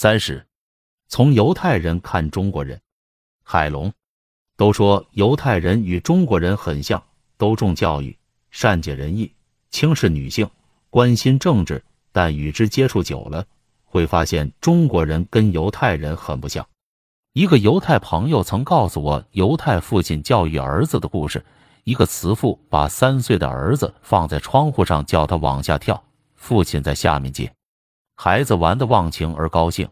三十，从犹太人看中国人。海龙都说犹太人与中国人很像，都重教育，善解人意，轻视女性，关心政治。但与之接触久了，会发现中国人跟犹太人很不像。一个犹太朋友曾告诉我，犹太父亲教育儿子的故事。一个慈父把三岁的儿子放在窗户上，叫他往下跳，父亲在下面接。孩子玩得忘情而高兴。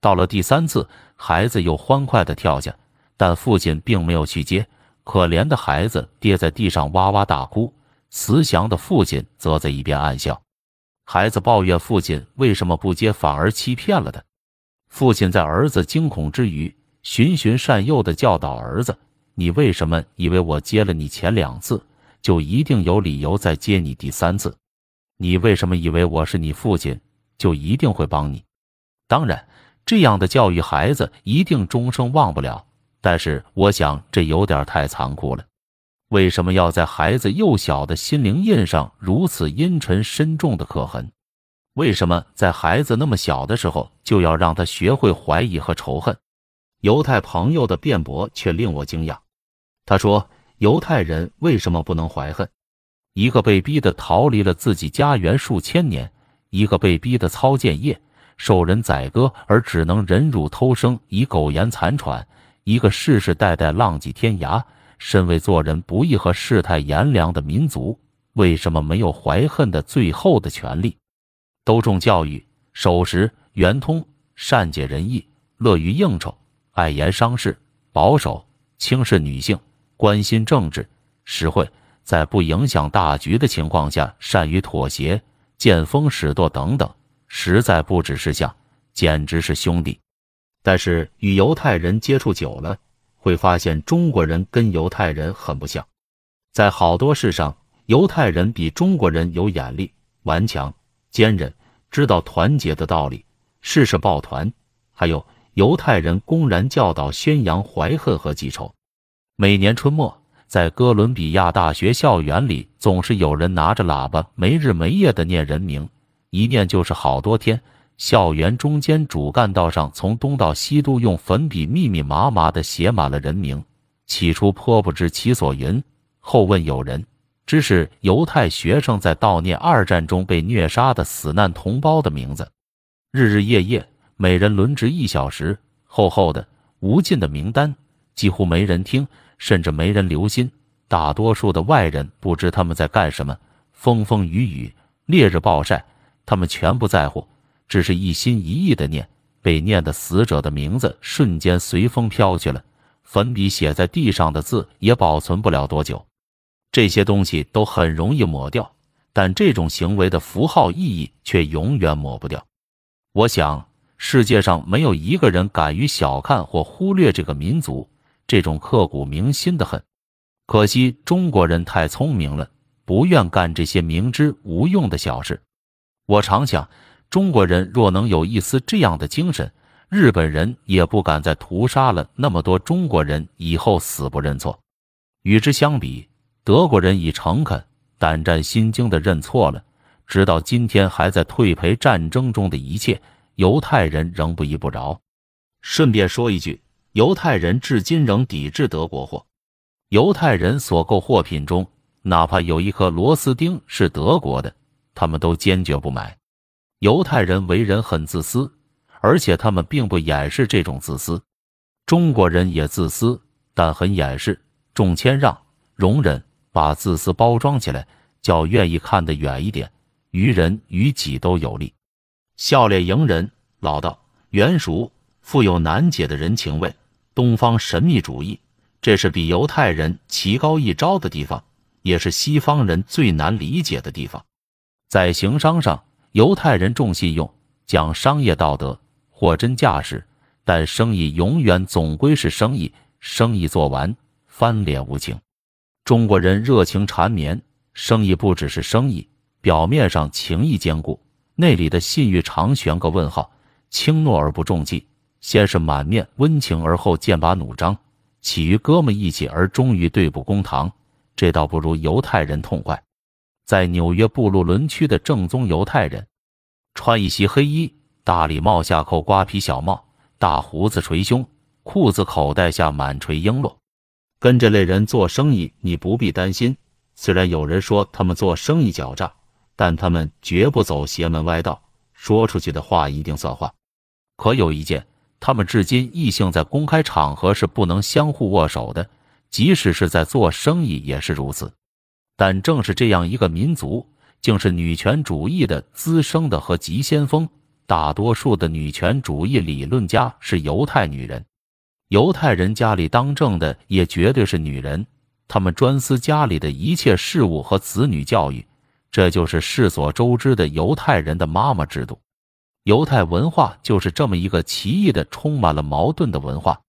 到了第三次，孩子又欢快地跳下，但父亲并没有去接。可怜的孩子跌在地上哇哇大哭，慈祥的父亲则在一边暗笑。孩子抱怨父亲为什么不接，反而欺骗了他。父亲在儿子惊恐之余，循循善诱地教导儿子。你为什么以为我接了你前两次，就一定有理由再接你第三次？你为什么以为我是你父亲，就一定会帮你？当然，这样的教育孩子一定终生忘不了。但是，我想这有点太残酷了。为什么要在孩子幼小的心灵印上如此阴沉深重的刻痕？为什么在孩子那么小的时候就要让他学会怀疑和仇恨？犹太朋友的辩驳却令我惊讶。他说：“犹太人为什么不能怀恨？一个被逼的逃离了自己家园数千年，一个被逼的操剑业、受人宰割而只能忍辱偷生以苟延残喘，一个世世代代浪迹天涯、身为做人不易和世态炎凉的民族，为什么没有怀恨的最后的权利？都重教育、守时、圆通、善解人意、乐于应酬。”爱言伤事，保守，轻视女性，关心政治，实惠，在不影响大局的情况下，善于妥协，见风使舵等等，实在不只是像，简直是兄弟。但是与犹太人接触久了，会发现中国人跟犹太人很不像，在好多事上，犹太人比中国人有眼力、顽强、坚韧，知道团结的道理，事事抱团，还有。犹太人公然教导、宣扬怀恨和记仇。每年春末，在哥伦比亚大学校园里，总是有人拿着喇叭没日没夜的念人名，一念就是好多天。校园中间主干道上，从东到西都用粉笔密密麻麻的写满了人名。起初颇不知其所云，后问友人，知是犹太学生在悼念二战中被虐杀的死难同胞的名字。日日夜夜。每人轮值一小时，厚厚的、无尽的名单，几乎没人听，甚至没人留心。大多数的外人不知他们在干什么，风风雨雨、烈日暴晒，他们全不在乎，只是一心一意的念。被念的死者的名字瞬间随风飘去了，粉笔写在地上的字也保存不了多久。这些东西都很容易抹掉，但这种行为的符号意义却永远抹不掉。我想。世界上没有一个人敢于小看或忽略这个民族，这种刻骨铭心的恨。可惜中国人太聪明了，不愿干这些明知无用的小事。我常想，中国人若能有一丝这样的精神，日本人也不敢再屠杀了那么多中国人，以后死不认错。与之相比，德国人已诚恳、胆战心惊的认错了，直到今天还在退赔战争中的一切。犹太人仍不依不饶。顺便说一句，犹太人至今仍抵制德国货。犹太人所购货品中，哪怕有一颗螺丝钉是德国的，他们都坚决不买。犹太人为人很自私，而且他们并不掩饰这种自私。中国人也自私，但很掩饰，重谦让、容忍，把自私包装起来，叫愿意看得远一点，于人于己都有利。笑脸迎人，老道、圆熟，富有难解的人情味。东方神秘主义，这是比犹太人棋高一招的地方，也是西方人最难理解的地方。在行商上，犹太人重信用，讲商业道德，货真价实。但生意永远总归是生意，生意做完翻脸无情。中国人热情缠绵，生意不只是生意，表面上情谊坚固。内里的信誉常悬个问号，轻诺而不重气，先是满面温情，而后剑拔弩张，起于哥们义气，而终于对簿公堂。这倒不如犹太人痛快。在纽约布鲁伦区的正宗犹太人，穿一袭黑衣，大礼帽下扣瓜皮小帽，大胡子捶胸，裤子口袋下满垂璎珞。跟这类人做生意，你不必担心。虽然有人说他们做生意狡诈，但他们绝不走邪门歪道，说出去的话一定算话。可有一件，他们至今异性在公开场合是不能相互握手的，即使是在做生意也是如此。但正是这样一个民族，竟是女权主义的滋生的和急先锋。大多数的女权主义理论家是犹太女人。犹太人家里当政的也绝对是女人，他们专司家里的一切事务和子女教育，这就是世所周知的犹太人的妈妈制度。犹太文化就是这么一个奇异的、充满了矛盾的文化。